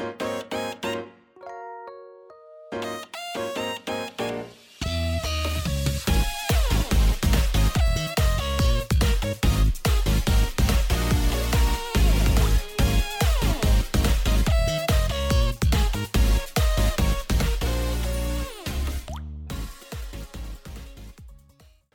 ん?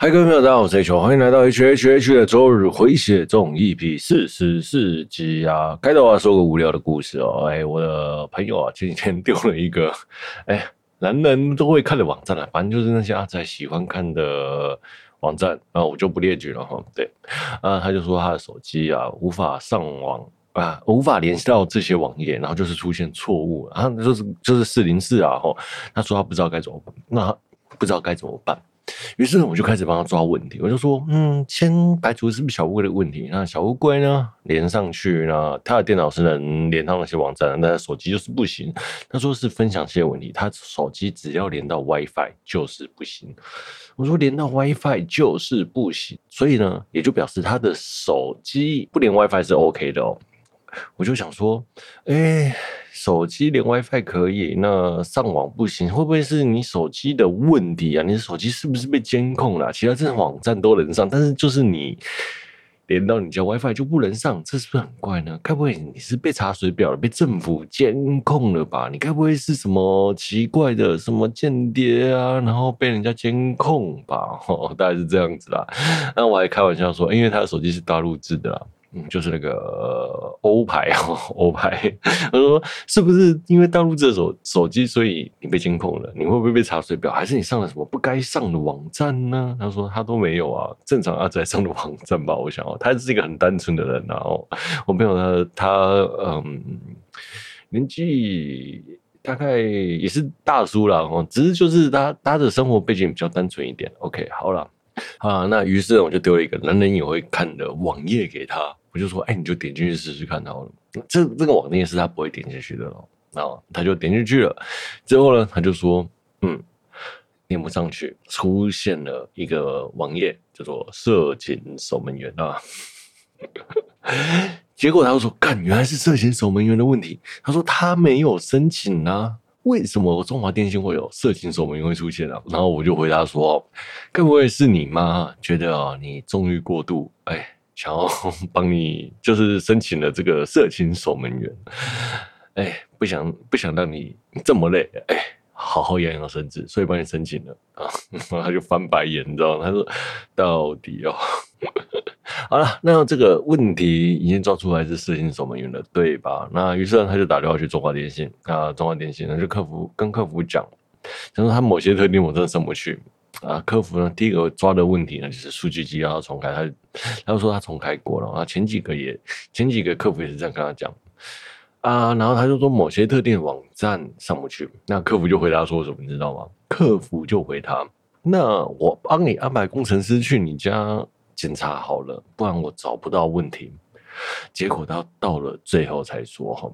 嗨，各位朋友，大家好，我是 H，欢迎来到 H H H 的周日回血中 EP 四十四集啊！开头啊，说个无聊的故事哦。哎，我的朋友啊，前几天丢了一个，哎，男人都会看的网站啊，反正就是那些阿仔喜欢看的网站，啊我就不列举了哈。对，啊，他就说他的手机啊无法上网啊，无法联系到这些网页，然后就是出现错误，然后就是就是四零四啊，吼，他说他不知道该怎么办，那不知道该怎么办。于是呢，我就开始帮他抓问题。我就说，嗯，先排除是不是小乌龟的问题。那小乌龟呢，连上去呢，他的电脑是能连到那些网站，但他手机就是不行。他说是分享器的问题，他手机只要连到 WiFi 就是不行。我说连到 WiFi 就是不行，所以呢，也就表示他的手机不连 WiFi 是 OK 的哦。我就想说，哎、手机连 WiFi 可以，那上网不行，会不会是你手机的问题啊？你的手机是不是被监控了？其他这些网站都能上，但是就是你连到你家 WiFi 就不能上，这是不是很怪呢？该不会你是被查水表了，被政府监控了吧？你该不会是什么奇怪的什么间谍啊？然后被人家监控吧？哦，大概是这样子啦。那我还开玩笑说，因为他的手机是大陆制的啦。就是那个欧牌哦，欧牌。他说：“是不是因为大陆这手手机，所以你被监控了？你会不会被查水表？还是你上了什么不该上的网站呢？”他说：“他都没有啊，正常阿仔上的网站吧。”我想哦，他是一个很单纯的人啊。哦，我朋友他他嗯，年纪大概也是大叔了哦，只是就是他他的生活背景比较单纯一点。OK，好了啊，那于是我就丢了一个人人也会看的网页给他。我就说，哎、你就点进去试试看好了。这这个网页是他不会点进去的咯。然后他就点进去了。之后呢，他就说，嗯，点不上去，出现了一个网页叫做“色情守门员”啊。结果他就说，干，原来是色情守门员的问题。他说他没有申请啊，为什么中华电信会有色情守门员会出现啊？然后我就回答说，该不会是你妈觉得啊，你纵欲过度？哎。想要 帮你，就是申请了这个色情守门员，哎，不想不想让你这么累，哎，好好养养身子，所以帮你申请了啊。然后他就翻白眼，你知道吗？他说：“到底哦，好了，那这个问题已经抓出来是色情守门员了，对吧？那于是呢，他就打电话去中华电信啊，中华电信呢就客服跟客服讲，他说他某些特定我真的上不去。”啊，客服呢，第一个抓的问题呢，就是数据机要重开，他他就说他重开过了啊，前几个也前几个客服也是这样跟他讲啊，然后他就说某些特定网站上不去，那客服就回答说什么，你知道吗？客服就回他，那我帮你安排工程师去你家检查好了，不然我找不到问题。结果他到了最后才说哈，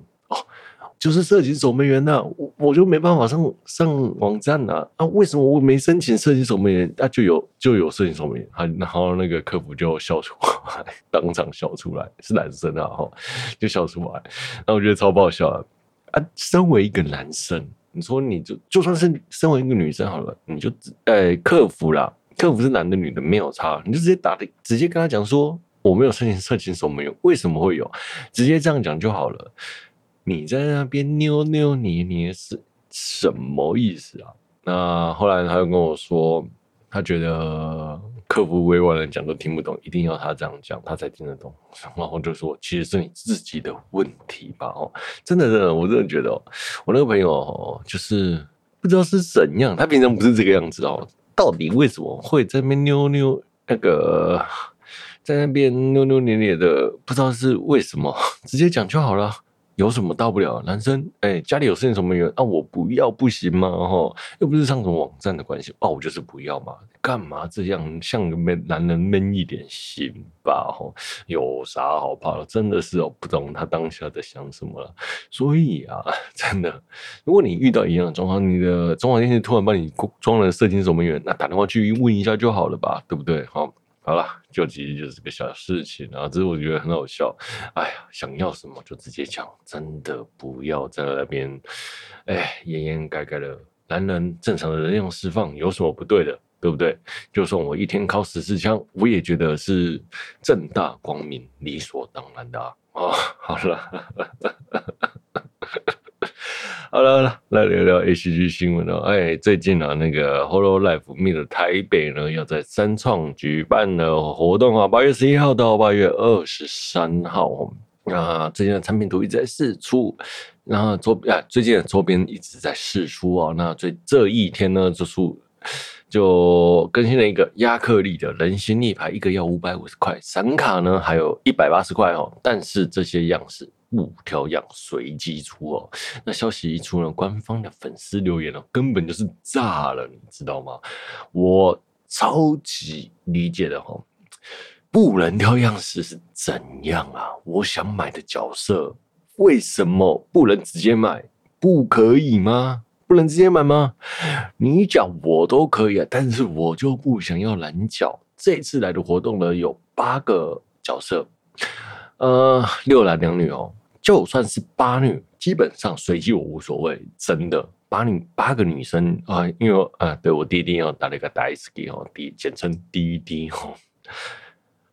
就是色情守门员呐，我我就没办法上上网站呐啊！为什么我没申请色情守门员，那就有就有色情守门员？啊，然后那个客服就笑出来，当场笑出来，是男生啊，哈，就笑出来。那我觉得超爆笑啊！啊，身为一个男生，你说你就就算是身为一个女生好了，你就呃客服啦，客服是男的女的没有差，你就直接打的，直接跟他讲说我没有申请色情守门员，为什么会有？直接这样讲就好了。你在那边扭扭捏捏是什么意思啊？那后来他又跟我说，他觉得客服委婉的讲都听不懂，一定要他这样讲，他才听得懂。然后就说，其实是你自己的问题吧？哦，真的，真的，我真的觉得，我那个朋友哦，就是不知道是怎样，他平常不是这个样子哦，到底为什么会在那边扭扭那个，在那边扭扭捏捏的？不知道是为什么，直接讲就好了。有什么大不了？男生哎、家里有事情什么原啊？我不要不行吗？哈，又不是上什么网站的关系，哦，我就是不要嘛。干嘛这样像个闷男人闷一点行吧？哈，有啥好怕的？真的是哦，不懂他当下在想什么了。所以啊，真的，如果你遇到一样的状况，你的中华电信突然帮你装了色情守门员，那打电话去问一下就好了吧？对不对？好。好了，就其实就是个小事情啊，只是我觉得很好笑。哎呀，想要什么就直接讲，真的不要在那边哎掩掩盖盖的。男人正常的能量释放有什么不对的？对不对？就算我一天靠十四枪，我也觉得是正大光明、理所当然的啊。哦，好了。好了好了，来聊聊 ACG 新闻哦。哎，最近啊，那个 Hollow Life Meet 台北呢，要在三创举办的活动啊，八月十一号到八月二十三号。那最近的产品图一直在试出，然后周啊，最近的周边一直在试出啊。那最这一天呢，就出就更新了一个亚克力的人形立牌，一个要五百五十块，闪卡呢还有一百八十块哦。但是这些样式。无条样随机出哦，那消息一出呢，官方的粉丝留言哦，根本就是炸了，你知道吗？我超级理解的哈，不能挑样式是怎样啊？我想买的角色，为什么不能直接买？不可以吗？不能直接买吗？你讲我都可以啊，但是我就不想要蓝角。这次来的活动呢，有八个角色，呃，六男两女哦。就算是八女，基本上随机我无所谓，真的八女八个女生啊，因为啊，对我弟弟要打了一个 Daisuke 哦，弟简称弟弟哦。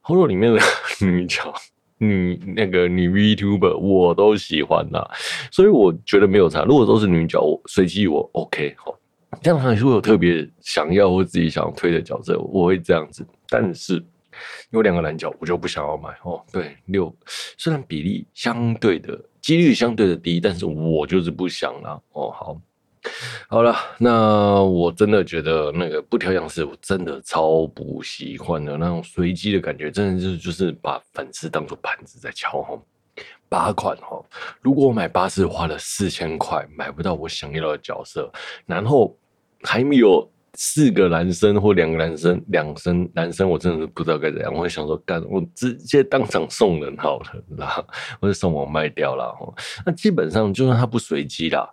Holo 里面的女角 女那个女 VTuber 我都喜欢呐，所以我觉得没有差。如果都是女角，我随机我 OK 哦。这样如果有特别想要或自己想要推的角色，我会这样子，但是。有两个蓝角，我就不想要买哦。对，六虽然比例相对的几率相对的低，但是我就是不想了哦。好，好了，那我真的觉得那个不挑样式，我真的超不喜欢的那种随机的感觉，真的就是就是把粉丝当做盘子在敲哈。八款哈，如果我买八次花了四千块买不到我想要的角色，然后还没有。四个男生或两个男生，两生男生，我真的是不知道该怎样。我会想说，干，我直接当场送人好了，然后或者上网卖掉了。那基本上就算它不随机啦，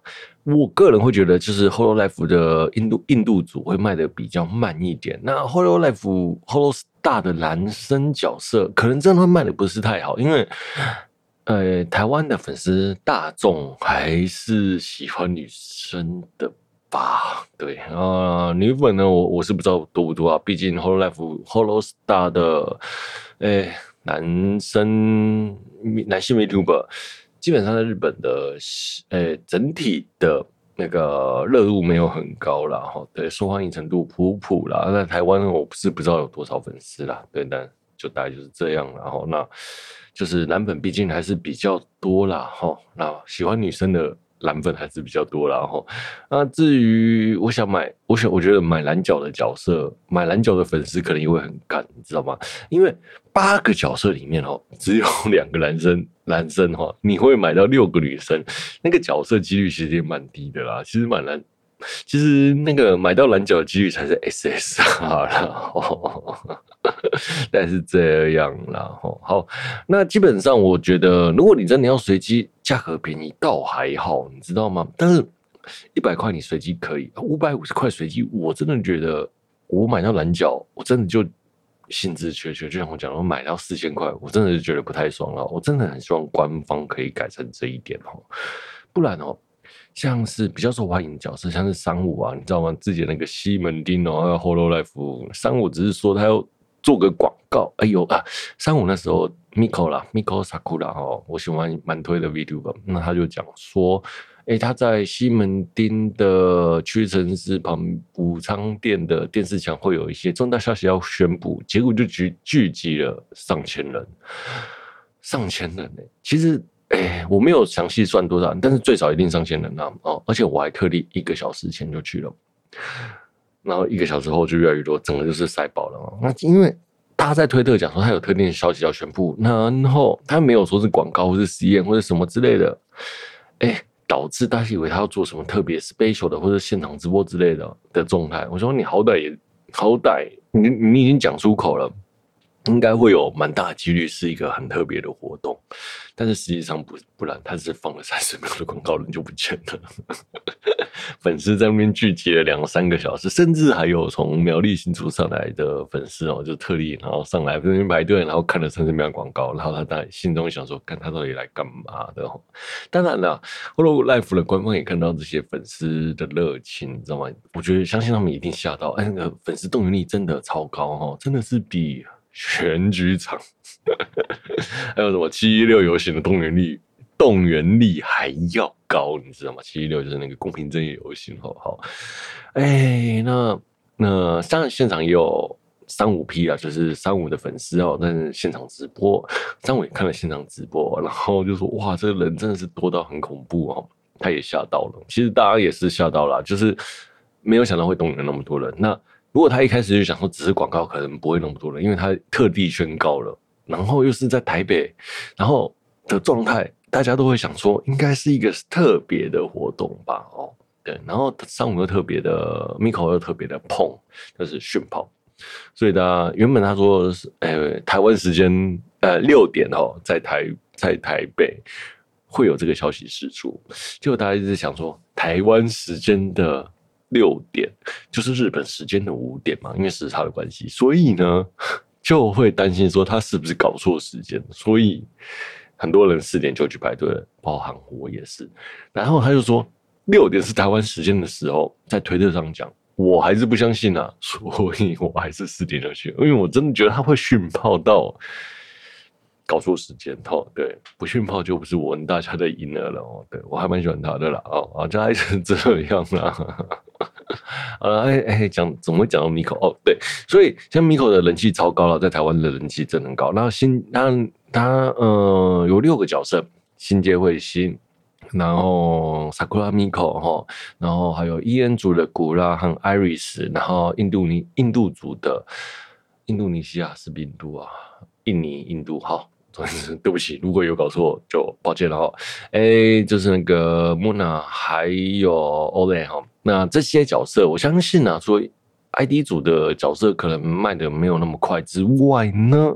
我个人会觉得，就是 Hololive 的印度印度组会卖的比较慢一点。那 Hololive Holostar 的男生角色，可能真的会卖的不是太好，因为呃，台湾的粉丝大众还是喜欢女生的。吧，对啊、女粉呢，我我是不知道多不多啊。毕竟 Hololive Holostar 的，诶，男生男性 VTuber 基本上在日本的，诶，整体的那个热度没有很高啦。哈。对，受欢迎程度普普啦。在台湾我不是不知道有多少粉丝啦，对，但就大概就是这样。然后那就是男粉毕竟还是比较多啦。哈，那喜欢女生的。蓝粉还是比较多啦，然后那至于我想买，我想我觉得买蓝角的角色，买蓝角的粉丝可能也会很干，你知道吗？因为八个角色里面哦，只有两个男生，男生哈，你会买到六个女生，那个角色几率其实也蛮低的啦，其实蛮难。其实那个买到蓝角的几率才是 SSR 啦，但是这样啦，好，那基本上我觉得，如果你真的要随机，价格便宜倒还好，你知道吗？但是一百块你随机可以，五百五十块随机，我真的觉得我买到蓝角，我真的就兴致缺缺，就像我讲，我买到四千块，我真的是觉得不太爽了。我真的很希望官方可以改成这一点哦，不然哦。像是比较受欢迎的角色，像是三五啊，你知道吗？之前那个西门町哦，还有 Hololive，三五只是说他要做个广告。哎呦啊，三五那时候 Miko 啦，Miko Sakura 哦，我喜欢蛮推的 VTuber，那他就讲说，哎、他在西门町的屈臣氏旁武昌店的电视墙会有一些重大消息要宣布，结果就聚聚集了上千人，上千人呢、其实。哎、我没有详细算多少，但是最少一定上千人啊！哦，而且我还特地一个小时前就去了，然后一个小时后就越来越多，整个就是塞爆了。那因为他在推特讲说他有特定的消息要宣布，然后他没有说是广告或是实验或者什么之类的，哎、导致大家以为他要做什么特别 special 的或者现场直播之类的的状态。我说你好歹也好歹你你已经讲出口了。应该会有蛮大几率是一个很特别的活动，但是实际上不不然，他是放了三十秒的广告，人就不见了。粉丝在那边聚集了两三个小时，甚至还有从苗栗新竹上来的粉丝哦，就特地然后上来在那边排队，然后看了三十秒广告，然后他在心中想说，看他到底来干嘛的？当然了，Hololive 的官方也看到这些粉丝的热情，你知道吗？我觉得相信他们一定吓到，哎，那个粉丝动员力真的超高哦，真的是比选举场 还有什么七一六游行的动员力。动员力还要高，你知道吗？七一六就是那个公平正义游行，好好。哎、那那当然现场也有三五批啊，就是三五的粉丝哦，但是现场直播，三五也看了现场直播，然后就说：“哇，这个人真的是多到很恐怖哦。”他也吓到了，其实大家也是吓到了，就是没有想到会动员那么多人。那如果他一开始就想说只是广告，可能不会那么多人，因为他特地宣告了，然后又是在台北，然后的状态。大家都会想说，应该是一个特别的活动吧？哦，对，然后上午又特别的，Miko 又特别的碰，就是讯炮，所以大家原本他说是，呃，台湾时间呃六点哦，在台在台北会有这个消息释出，结果大家一直想说，台湾时间的六点就是日本时间的五点嘛，因为时差的关系，所以呢就会担心说他是不是搞错时间，所以。很多人四点就去排队，包含我也是。然后他就说六点是台湾时间的时候，在推特上讲，我还是不相信啊，所以我还是四点就去，因为我真的觉得他会训炮到搞错时间。哦，对，不训炮就不是我们大家的赢了了哦。对，我还蛮喜欢他的啦。哦啊，就还是 这样啦。呃，哎哎，讲怎么会讲到 Miko？哦，对，所以像 Miko 的人气超高了，在台湾的人气真的很高。然后新，他他呃有六个角色，新偕彗星，然后 Sakura Miko 哈，然后还有伊恩族的古拉和 Iris，然后印度尼印度族的印度尼西亚是印度啊，印尼印度好。对不起，如果有搞错就抱歉了哈。哎，就是那个莫娜还有 Olay 哈，那这些角色我相信啊，说 ID 组的角色可能卖的没有那么快之外呢，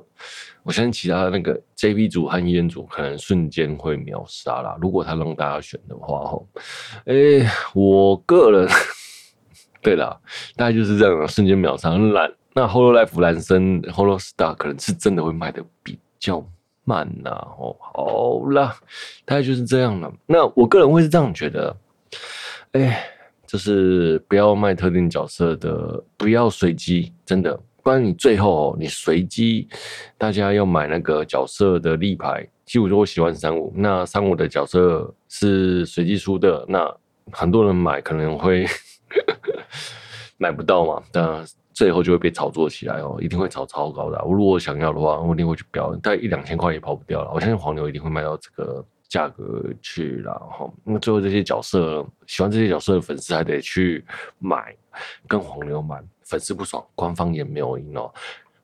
我相信其他那个 JP 组和 EN 组可能瞬间会秒杀啦。如果他让大家选的话哈，哎，我个人 对啦，大概就是这样啊，瞬间秒杀。很懒那 Hololive 蓝生 Holostar 可能是真的会卖的比较慢呐，哦，好啦，大概就是这样了。那我个人会是这样觉得，哎，就是不要卖特定角色的，不要随机，真的，不然你最后你随机，大家要买那个角色的立牌。其实我说我喜欢三五，那三五的角色是随机出的，那很多人买可能会 买不到嘛，但。最后就会被炒作起来哦，一定会炒超高的啊。我如果想要的话，我一定会去标，但一两千块也跑不掉了。我相信黄牛一定会卖到这个价格去了哈。那最后这些角色，喜欢这些角色的粉丝还得去买，跟黄牛买，粉丝不爽，官方也没有赢哦。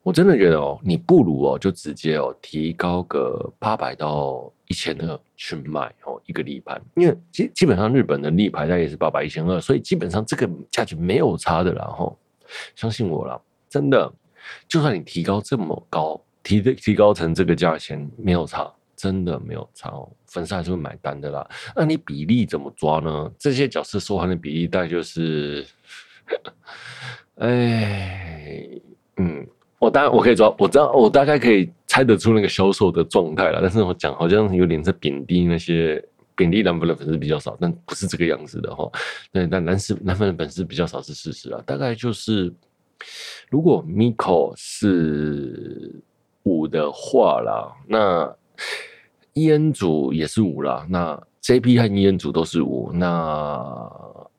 我真的觉得哦，你不如哦，就直接哦提高个八百到一千二去卖哦一个立牌，因为基基本上日本的立牌大概也是八百一千二，所以基本上这个价钱没有差的啦哈。相信我了，真的，就算你提高这么高，提的提高成这个价钱，没有差，真的没有差哦，粉丝还是会买单的啦。那你比例怎么抓呢？这些角色收含的比例大概就是，哎，嗯，我当然我可以抓，我知道我大概可以猜得出那个销售的状态了，但是我讲好像有点在贬低那些。贬低男粉的粉丝比较少，但不是这个样子的哈。对，但男士男粉的粉丝比较少是事实啊。大概就是，如果 Miko 是五的话啦，那 EN 组也是五啦。那 JP 和 EN 组都是五。那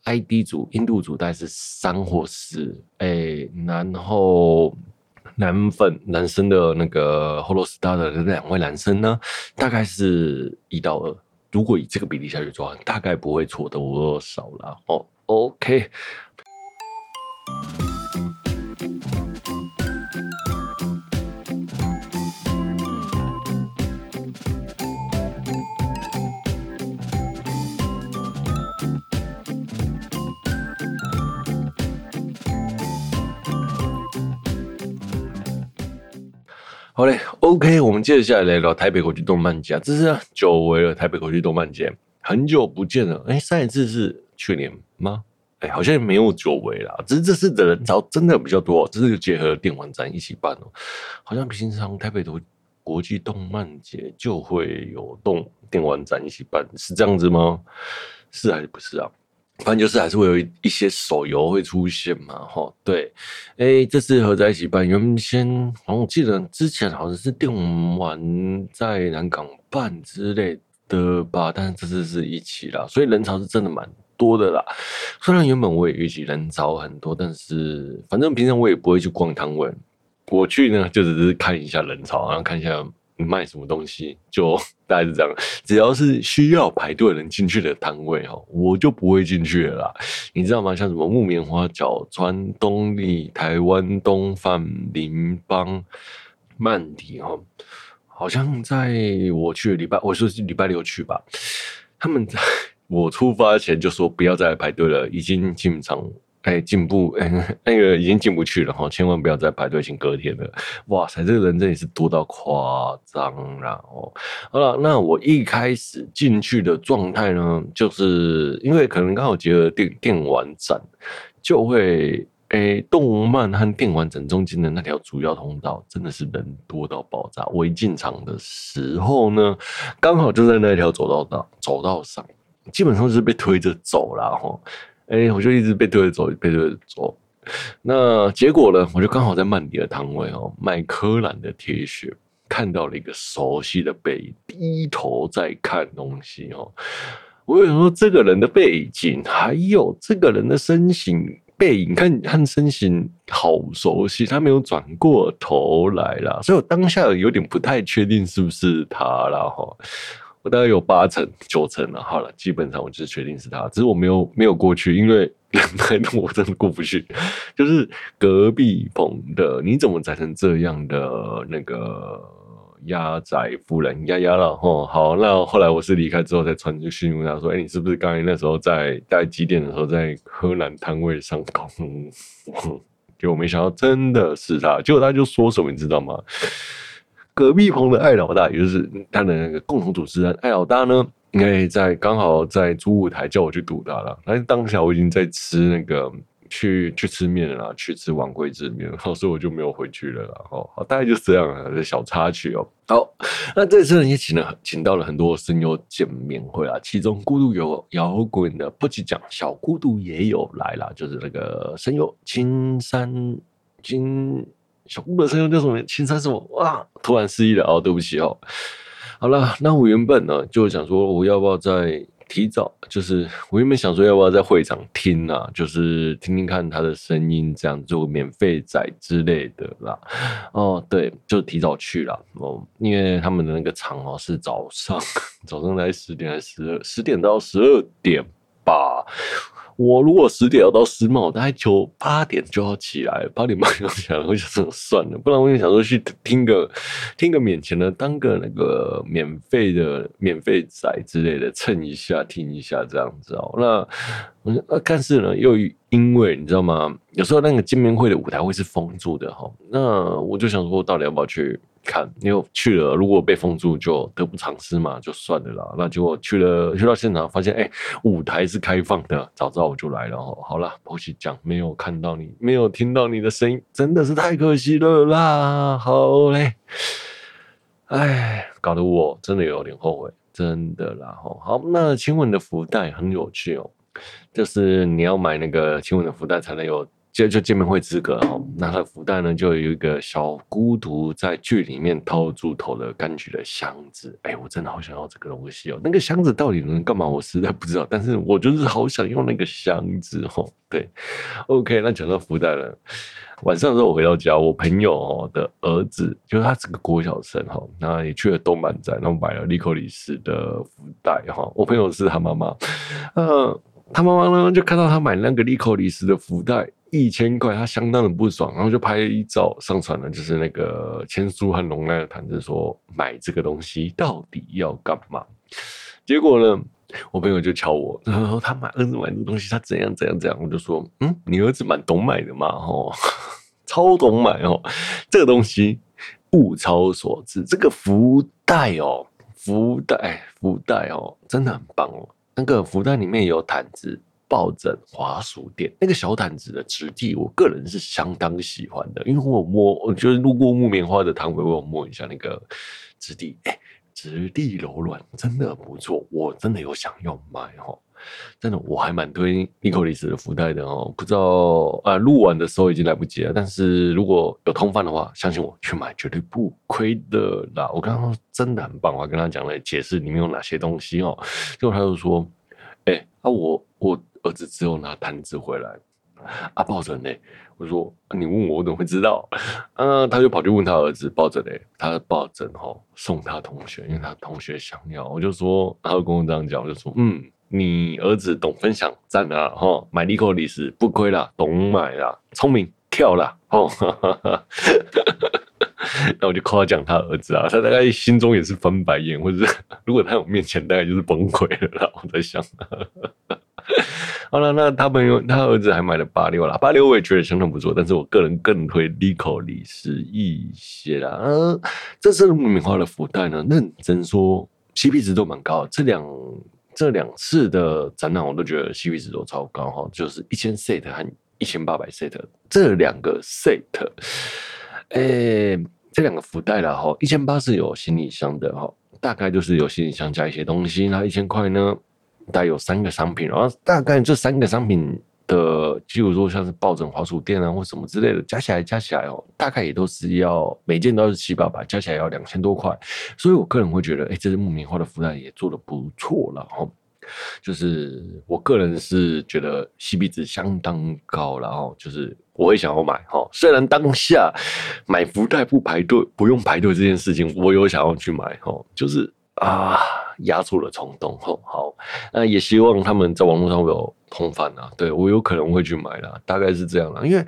ID 组印度组大概是三或四。哎，然后男粉男生的那个 Holostar 的两位男生呢，大概是一到二。如果以这个比例下去抓，大概不会错多少了哦。OK。好嘞，OK，我们接着下来来聊台北国际动漫节。这是久违了，台北国际动漫节，很久不见了。哎，上一次是去年吗？哎，好像没有久违啦。只是这次的人潮真的比较多，这是结合电玩展一起办哦。好像平常台北的国际动漫节就会有动电玩展一起办，是这样子吗？是还是不是啊？反正就是还是会有一些手游会出现嘛，哈，对，哎，这次合在一起办，原先好像我记得之前好像是电玩在南港办之类的吧，但是这次是一起啦，所以人潮是真的蛮多的啦。虽然原本我也预计人潮很多，但是反正平常我也不会去逛摊位，我去呢就只是看一下人潮，然后看一下。你卖什么东西，就 大概是这样。只要是需要排队人进去的摊位哈，我就不会进去了。你知道吗？像什么木棉花、角川、东立、台湾东贩、林邦、曼迪哈，好像在我去礼拜，我说是礼拜六去吧。他们在 我出发前就说不要再排队了，已经进场。哎，进步哎，那个已经进不去了哈，千万不要再排队，请隔天了。哇塞，这个人真的是多到夸张了哦。好了，那我一开始进去的状态呢，就是因为可能刚好结合电电玩展，就会哎，动漫和电玩展中间的那条主要通道真的是人多到爆炸。我一进场的时候呢，刚好就在那条走道道走道上，基本上是被推着走了哈。哎、我就一直被推着走，被推着走。那结果呢？我就刚好在曼迪的摊位哦，卖柯南的 T 恤，看到了一个熟悉的背影，低头在看东西哦。我有说这个人的背景，还有这个人的身形背影，看看身形好熟悉，他没有转过头来啦，所以我当下有点不太确定是不是他了哈。大概有八成九成了，好了，基本上我就是确定是他，只是我没有没有过去，因为 人太多，我真的过不去。就是隔壁棚的，你怎么宅成这样的那个鸭仔夫人丫丫了？吼，好，那后来我是离开之后才传讯问他说：“哎、你是不是刚才那时候在大概几点的时候在柯南摊位上空？” 结果没想到真的是他，结果他就说什么你知道吗？隔壁棚的艾老大，也就是他的那个共同主持人艾老大呢，应该在刚好在主舞台叫我去堵他了。但是当下我已经在吃那个去去吃面了，去吃碗粿之面，然 后所以我就没有回去了。哦，好，大概就是这样啊，这小插曲哦。好，那这次呢也请了请到了很多声优见面会啊，其中孤独有摇滚的不吉讲小孤独也有来了，就是那个声优青山金。小姑的声音叫什么？青山什么？哇！突然失忆了哦，对不起哦。好了，那我原本呢就想说，我要不要再提早？就是我原本想说，要不要在会场听啊？就是听听看他的声音，这样做免费仔之类的啦。哦，对，就提早去了哦，因为他们的那个场哦是早上，早上才十点还是十二？十点到十二点吧。我如果十点要到世贸，大概就八点就要起来，八点半就要起来，我想说算了，不然我就想说去听个听个免钱的，当个那个免费的免费仔之类的蹭一下听一下这样子哦。那我那但是呢，又因为你知道吗？有时候那个见面会的舞台会是封住的哈，那我就想说，到底要不要去？看，你又去了，如果被封住就得不偿失嘛，就算了啦。那结果去了，去到现场发现，哎、舞台是开放的，早知道我就来了。好了，抱歉讲，没有看到你，没有听到你的声音，真的是太可惜了啦。好嘞，哎，搞得我真的有点后悔，真的啦。好，那亲吻的福袋很有趣哦，就是你要买那个亲吻的福袋才能有。就就见面会资格哦，那他的福袋呢，就有一个小孤独在剧里面掏出头的柑橘的箱子。哎，我真的好想要这个东西哦！那个箱子到底能干嘛？我实在不知道。但是我就是好想用那个箱子哦。对，OK，那讲到福袋了。晚上的时候我回到家，我朋友的儿子，就是他是个国小生哈，那也去了动漫展，然后买了莉蔻里斯的福袋哈。我朋友是他妈妈，呃，他妈妈呢就看到他买那个莉蔻里斯的福袋。一千块，他相当的不爽，然后就拍一照上传了，就是那个千书和龙奈的谈子，说买这个东西到底要干嘛？结果呢，我朋友就敲我，然后他买儿子买的东西，他怎样怎样怎样，我就说，嗯，你儿子蛮懂买的嘛，吼，超懂买哦，这个东西物超所值，这个福袋哦，福袋福袋哦，真的很棒哦，那个福袋里面有毯子。抱枕滑鼠垫，那个小毯子的质地，我个人是相当喜欢的，因为我摸，我就是路过木棉花的摊位，我有摸一下那个质地，哎、质地柔软，真的不错，我真的有想要买哦。真的，我还蛮推妮可丽丝的福袋的哦。不知道啊，录完的时候已经来不及了。但是如果有通贩的话，相信我去买绝对不亏的啦。我刚刚真的很棒，我还跟他讲了解释里面有哪些东西哦。结果他就说：“哎、欸，啊我我儿子之后拿毯子回来，啊抱着呢？”我说：“你问我，我怎么会知道？”啊，他就跑去问他儿子抱着呢，他的抱枕哦送他同学，因为他同学想要。我就说，他就跟我这样讲，我就说：“嗯。”你儿子懂分享，赞啊！哈，买妮可丽丝不亏啦，懂买啦，聪明跳啦，哦，那我就夸奖他儿子啊，他大概心中也是翻白眼，或者是 如果他有面前，大概就是崩溃了啦。我在想，好了，那他朋友他儿子还买了八六啦，八六我也觉得相当不错，但是我个人更推妮可丽丝一些啦。呃，这次木棉花的福袋呢，认真说 CP 值都蛮高，这两。这两次的展览，我都觉得 CP 值都超高哈，就是一千 set 和一千八百 set 这两个 set，诶，这两个福袋了哈，一千八是有行李箱的哈，大概就是有行李箱加一些东西，那一千块呢，大概有三个商品，然后大概这三个商品。的，譬如说像是抱枕、滑鼠垫啊，或什么之类的，加起来加起来哦，大概也都是要每件都是七八百，加起来要两千多块。所以我个人会觉得，哎、这是木棉花的福袋也做的不错了哈。就是我个人是觉得 C B 值相当高然后，就是我会想要买哈。虽然当下买福袋不排队，不用排队这件事情，我有想要去买哈，就是。啊，压住了冲动吼，好，那也希望他们在网络上会有通贩啊，对，我有可能会去买啦，大概是这样啦，因为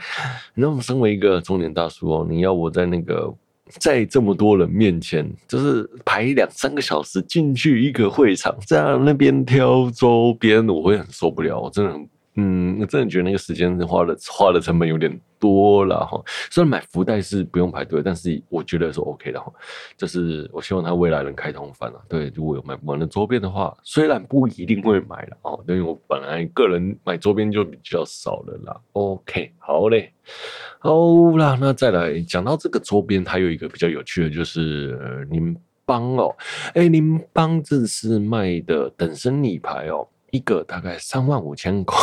你知道，身为一个中年大叔哦，你要我在那个在这么多人面前，就是排两三个小时进去一个会场，在那边挑周边，我会很受不了，我真的很。嗯，我真的觉得那个时间花的花的成本有点多了哈。虽然买福袋是不用排队，但是我觉得是 OK 的哈。就是我希望他未来能开通翻了。对，如果有买不完的周边的话，虽然不一定会买了哦，因为我本来个人买周边就比较少了啦。OK，好嘞，好啦，那再来讲到这个周边，还有一个比较有趣的就是呃，柠帮哦，哎，柠帮这是卖的等身礼牌哦。一个大概三万五千块，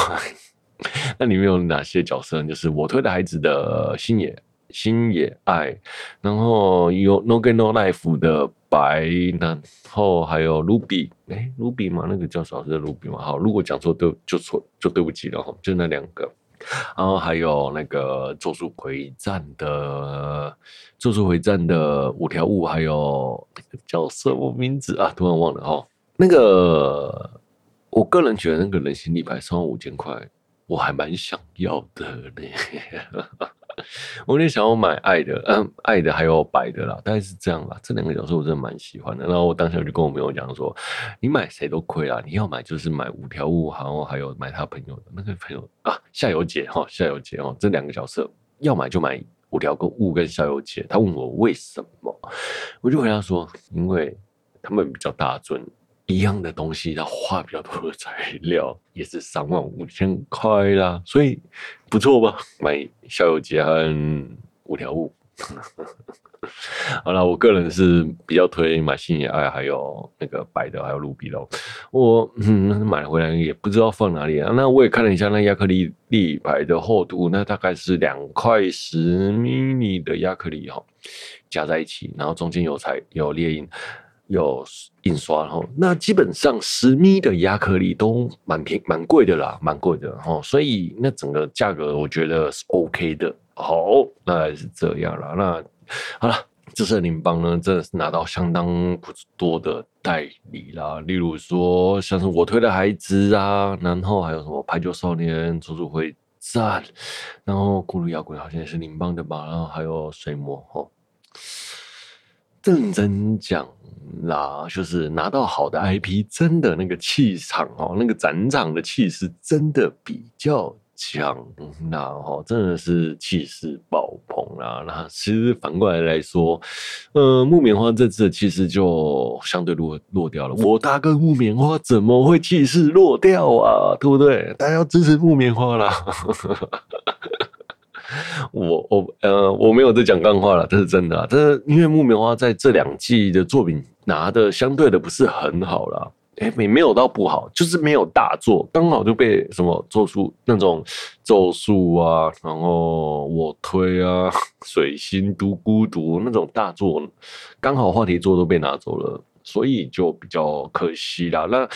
那里面有哪些角色？就是我推的孩子的星野星野爱，然后有 No Game No Life 的白，然后还有 Ruby，哎，Ruby 吗？那个叫啥？是 Ruby 吗？好，如果讲错对就错就对不起了哈，就那两个，然后还有那个咒术回战的咒术回战的五条悟，还有那个叫什么名字啊？突然忘了哈，那个。我个人觉得那个人形立牌三万五千块，我还蛮想要的嘞。我有点想要买爱的，嗯，爱的还有白的啦，大概是这样啦。这两个角色我真的蛮喜欢的。然后我当时就跟我朋友讲说，你买谁都亏啦，你要买就是买五条悟，然后还有买他朋友的那个朋友啊，夏油杰哈，夏油杰哦，这两个角色要买就买五条悟跟夏油杰。他问我为什么，我就回答说，因为他们比较大尊。一样的东西，要花比较多的材料，也是三万五千块啦，所以不错吧？买小有杰和五条悟。好了，我个人是比较推买星野爱，还有那个白的，还有卢比喽。我嗯买回来也不知道放哪里啊。那我也看了一下那亚克力立牌的厚度，那大概是两块十 m i 的亚克力哈，加在一起，然后中间有彩有列印。有印刷哈，那基本上十米的亚克力都蛮便蛮贵的啦，蛮贵的哈，所以那整个价格我觉得是 OK 的。好，那也是这样啦。那好了，这次柠帮呢，真的是拿到相当不多的代理啦，例如说像是我推的孩子啊，然后还有什么排球少年、咒术回战，然后咕噜摇滚好像也是柠帮的吧，然后还有水魔哈。认真讲啦，就是拿到好的 IP，真的那个气场哦，那个展场的气势真的比较强，那哈真的是气势爆棚啦。那其实反过来来说，呃，木棉花这次的气势就相对落落掉了。我大哥木棉花怎么会气势落掉啊？对不对？大家要支持木棉花啦。我我呃我没有在讲干话了，这是真的啊。这是因为木棉花在这两季的作品拿的相对的不是很好啦。哎，没没有到不好，就是没有大作，刚好就被什么咒术那种咒术啊，然后我推啊，水星独孤独那种大作，刚好话题作都被拿走了，所以就比较可惜啦。那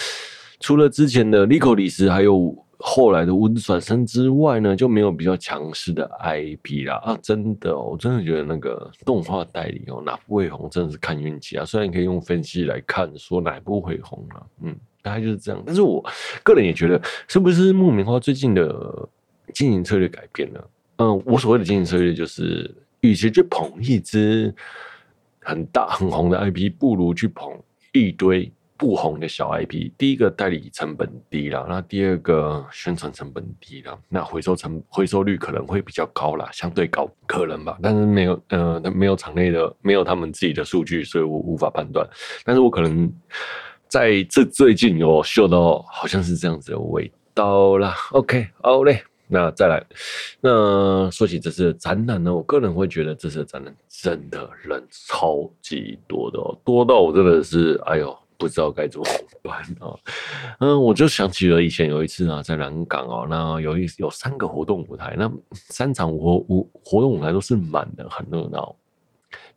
除了之前的利口里斯还有。后来的温转身之外呢，就没有比较强势的 IP 啦啊！真的、哦，我真的觉得那个动画代理哦，哪部会红真的是看运气啊。虽然你可以用分析来看，说哪部会红啊，嗯，大概就是这样。但是我个人也觉得，是不是木棉花最近的经营策略改变了？嗯，我所谓的经营策略就是，与其去捧一支很大很红的 IP，不如去捧一堆。不红的小 IP，第一个代理成本低了，那第二个宣传成本低了，那回收成回收率可能会比较高啦，相对高可能吧，但是没有呃没有场内的没有他们自己的数据，所以我无法判断。但是我可能在这最近有嗅到好像是这样子的味道啦。OK，好嘞，那再来，那说起这次的展览呢，我个人会觉得这次的展览真的人超级多的哦，多到我真的是哎呦。不知道该怎么办哦，嗯，我就想起了以前有一次啊，在南港哦，那有一有三个活动舞台，那三场活舞活动舞台都是满的，很热闹，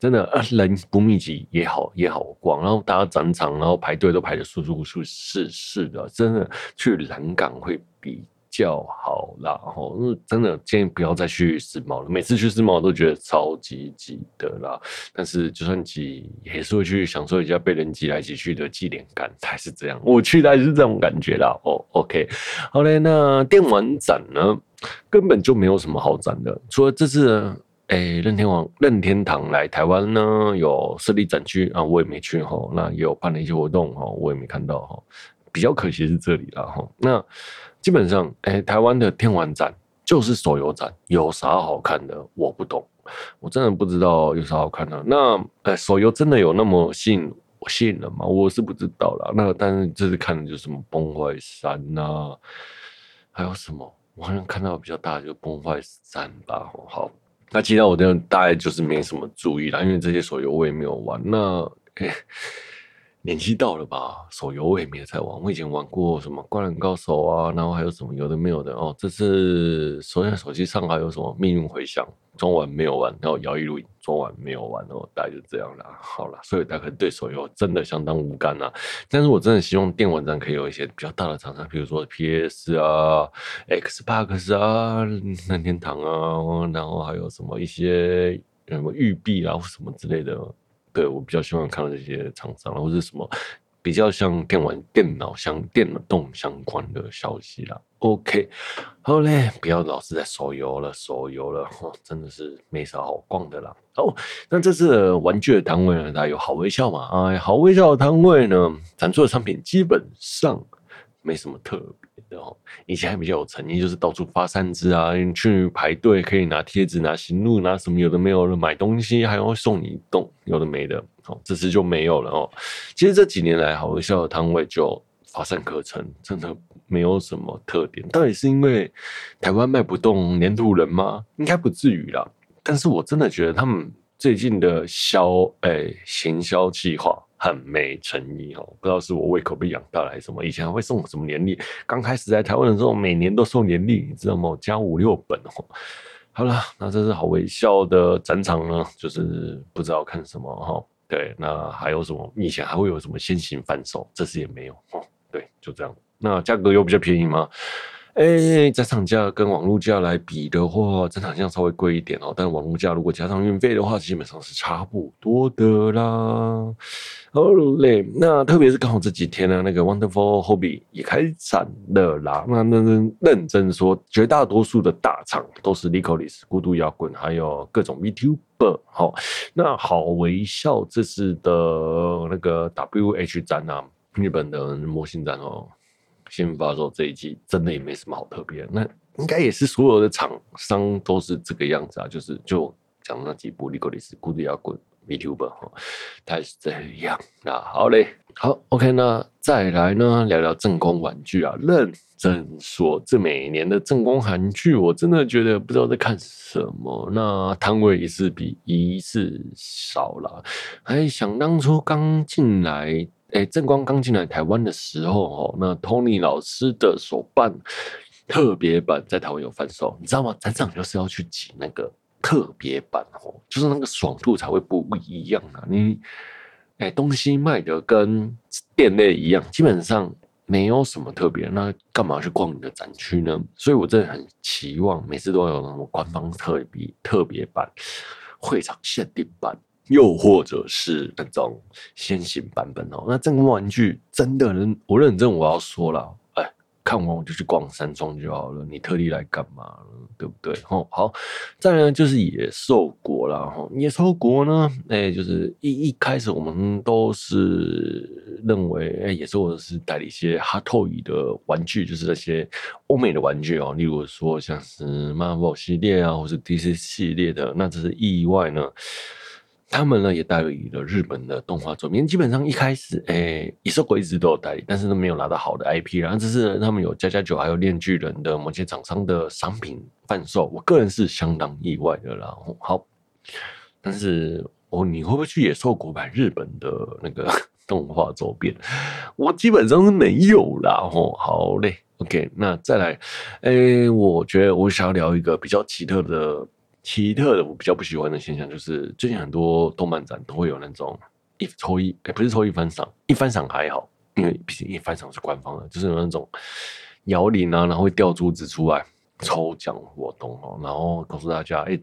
真的人不密集也好也好逛，然后大家展场，然后排队都排得舒舒适适的，真的去南港会比较好啦，吼，真的建议不要再去世贸了。每次去世贸都觉得超级挤的啦，但是就算挤，也是会去享受一下被人挤来挤去的纪念感，才是这样。我去的还是这种感觉啦。哦，OK，好嘞。那电玩展呢，根本就没有什么好展的，除了这次，哎、任天王任天堂来台湾呢，有设立展区啊，我也没去哈。那也有办了一些活动哈，我也没看到哈。比较可惜是这里了哈。那基本上，哎、台湾的电玩展就是手游展，有啥好看的？我不懂，我真的不知道有啥好看的。那，哎、手游真的有那么吸引我吸引人吗？我是不知道啦。那但是这次看的就是什么崩坏三呐，还有什么？我好像看到比较大的就崩坏三吧。好，那其他我的大概就是没什么注意啦，因为这些手游我也没有玩。那，哎、年纪到了吧，手游我也没有在玩。我以前玩过什么《灌篮高手》啊，然后还有什么有的没有的哦。这次首先手机上还有什么《命运回响》，装完没有玩，然后《摇曳露营》装完没有玩哦，大概就这样啦。好了，所以大家对手游真的相当无感啊。但是我真的希望电玩站可以有一些比较大的厂商，比如说 PS 啊、Xbox 啊、任天堂啊，然后还有什么一些什么育碧啊或什么之类的。对，我比较希望看到这些厂商，或者什么比较像电玩、电脑相、电动相关的消息啦。OK，好嘞，不要老是在手游了，手游了，真的是没啥好逛的啦。哦，那这次的玩具的摊位呢，大家有好微笑嘛？哎，好微笑的摊位呢，展出的商品基本上没什么特别。以前还比较有诚意，就是到处发扇子啊，你去排队可以拿贴纸、拿行路、拿什么有的没有的买东西，还会送你一栋有的没的。哦，这次就没有了哦。其实这几年来，好微笑的摊位就乏善可陈，真的没有什么特点。到底是因为台湾卖不动黏土人吗？应该不至于啦。但是我真的觉得他们最近的销诶行销计划。很没诚意哦，不知道是我胃口被养大了还是什么。以前还会送什么年历，刚开始在台湾的时候，每年都送年历，你知道吗？加五六本哦。好了，那这是好微笑的展场呢，就是不知道看什么哈。对，那还有什么？以前还会有什么先行贩售，这次也没有哦。对，就这样。那价格有比较便宜吗？哎、欸，展场价跟网络价来比的话，展场价稍微贵一点哦。但网络价如果加上运费的话，基本上是差不多的啦。好嘞，那特别是刚好这几天呢，那个 Wonderful Hobby 也开展了啦。那认真认真说，绝大多数的大厂都是 Nicoles、孤独摇滚，还有各种 VTuber。好，那好微笑这次的那个 WH 展啊，日本的模型展哦。新发售这一季真的也没什么好特别，那应该也是所有的厂商都是这个样子啊，就是就讲那几部《利格里斯》《古迪亚滚》。VTuber 哈，他是这样。那好嘞，好 OK，那再来呢，聊聊正宫玩具啊。认真说，这每年的正宫韩剧，我真的觉得不知道在看什么。那摊位一次比一次少了。哎，想当初刚进来，哎，正光刚进来台湾的时候，哦，那 Tony 老师的手办特别版在台湾有贩售，你知道吗？展场就是要去挤那个。特别版哦，就是那个爽度才会不一样啊！你哎，东西卖的跟店内一样，基本上没有什么特别，那干嘛去逛你的展区呢？所以我真的很期望每次都有那种官方特别特别版、会场限定版，又或者是那种先行版本哦。那这个玩具真的，我认真我要说了。哎看完我就去逛三创就好了，你特地来干嘛了？对不对？哦，好，再来呢就是野兽国了哈。野兽国呢，哎、就是一一开始我们都是认为，哎、野兽国是代理一些 Hot Toy 的玩具，就是那些欧美的玩具哦，例如说像是 Marvel 系列啊，或是 DC 系列的，那这是意外呢。他们呢也代理了日本的动画周边，基本上一开始，哎、欸，野兽国一直都有代理，但是都没有拿到好的 IP。然后这是他们有加加酒，还有链锯人的某些厂商的商品贩售，我个人是相当意外的啦。好，但是哦，你会不会去野兽国买日本的那个 动画周边？我基本上是没有啦。哦，好嘞，OK，那再来，哎、欸，我觉得我想要聊一个比较奇特的。奇特的，我比较不喜欢的现象就是，最近很多动漫展都会有那种一抽一，哎、不是抽一番赏，一番赏还好，因为毕竟一番赏是官方的，就是有那种摇铃啊，然后会掉珠子出来抽奖活动哦，然后告诉大家，哎、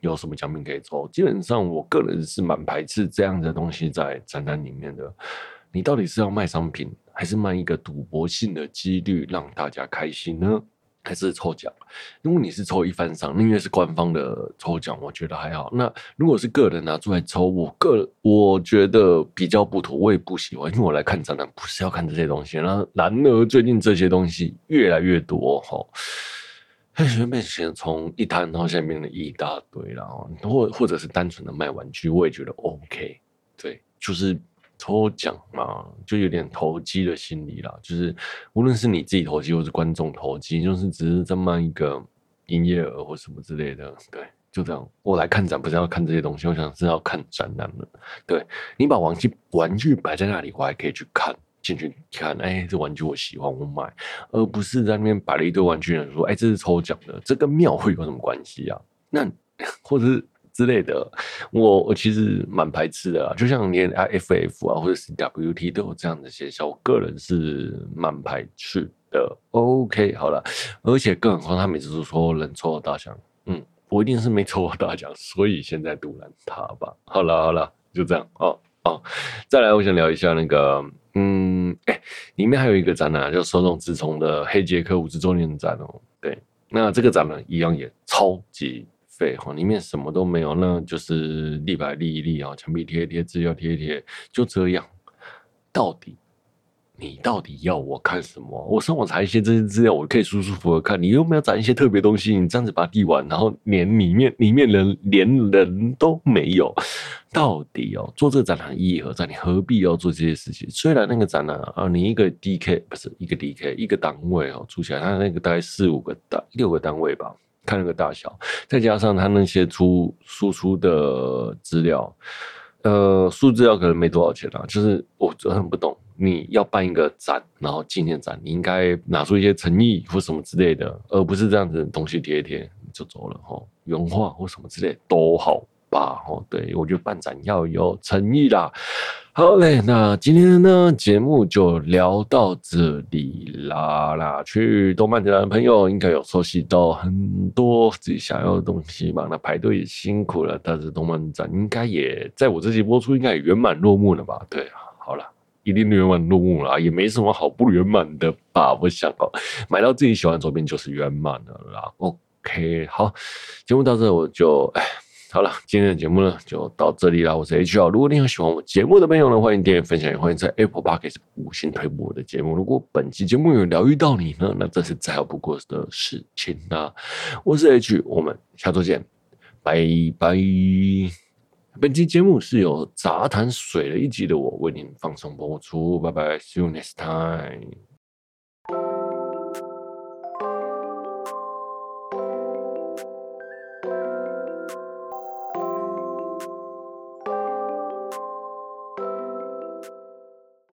有什么奖品可以抽。基本上，我个人是蛮排斥这样的东西在展览里面的。你到底是要卖商品，还是卖一个赌博性的几率让大家开心呢？还是抽奖，如果你是抽一番赏，因为是官方的抽奖，我觉得还好。那如果是个人拿出来抽，我个我觉得比较不妥，我也不喜欢。因为我来看展览不是要看这些东西，然后然而最近这些东西越来越多哈，随便先从一摊，然后下面的一大堆，然后或或者是单纯的卖玩具，我也觉得 OK。对，就是。抽奖嘛，就有点投机的心理啦。就是无论是你自己投机，或是观众投机，就是只是这么一个营业额或什么之类的。对，就这样。我来看展不是要看这些东西，我想是要看展览的。对，你把玩具玩具摆在那里，我还可以去看进去看。哎、欸，这玩具我喜欢，我买，而不是在那边摆了一堆玩具，人说，哎、欸，这是抽奖的，这跟庙会有什么关系啊？那或者是。之类的，我我其实蛮排斥的啊，就像连 I F F 啊或者 CWT 都有这样的现象，我个人是蛮排斥的。OK，好了，而且更何况他每次都说能抽到大奖，嗯，我一定是没抽到大奖，所以现在赌烂他吧。好了好了，就这样哦哦，再来，我想聊一下那个，嗯，哎、里面还有一个展览叫手冢治虫的黑杰克五十周年展哦，对，那这个展览一样也超级。废话，里面什么都没有，那就是立牌立一立啊，墙壁贴一贴，资料贴一贴，就这样。到底你到底要我看什么？我上网查一些这些资料，我可以舒舒服服看。你又没有展一些特别东西，你这样子把地完，然后连里面里面人连人都没有，到底哦，做这个展览意义何在？你何必要做这些事情？虽然那个展览啊，你一个 DK 不是一个 DK 一个单位哦，租起来它那个大概四五个单六个单位吧。看那个大小，再加上他那些出输出的资料，呃，数字要可能没多少钱啊。就是我很不懂，你要办一个展，然后纪念展，你应该拿出一些诚意或什么之类的，而不是这样子东西贴一贴就走了哈。原画或什么之类都好。吧，哦，对，我觉得办展要有诚意啦。好嘞，那今天呢节目就聊到这里啦啦。去动漫展的朋友应该有收集到很多自己想要的东西吧？那排队也辛苦了，但是动漫展应该也在我这期播出应该也圆满落幕了吧？对，好了，一定圆满落幕了，也没什么好不圆满的吧？我想哦，买到自己喜欢的周边就是圆满的啦。OK，好，节目到这我就哎。好了，今天的节目呢就到这里了。我是 H，如果你有喜欢我节目的朋友呢，欢迎点点分享，也欢迎在 Apple Podcast 五星推播我的节目。如果本期节目有疗愈到你呢，那这是再好不过的事情啦。我是 H，我们下周见，拜拜。本期节目是由杂谈水了一集的我为您放松播出，拜拜，See you next time。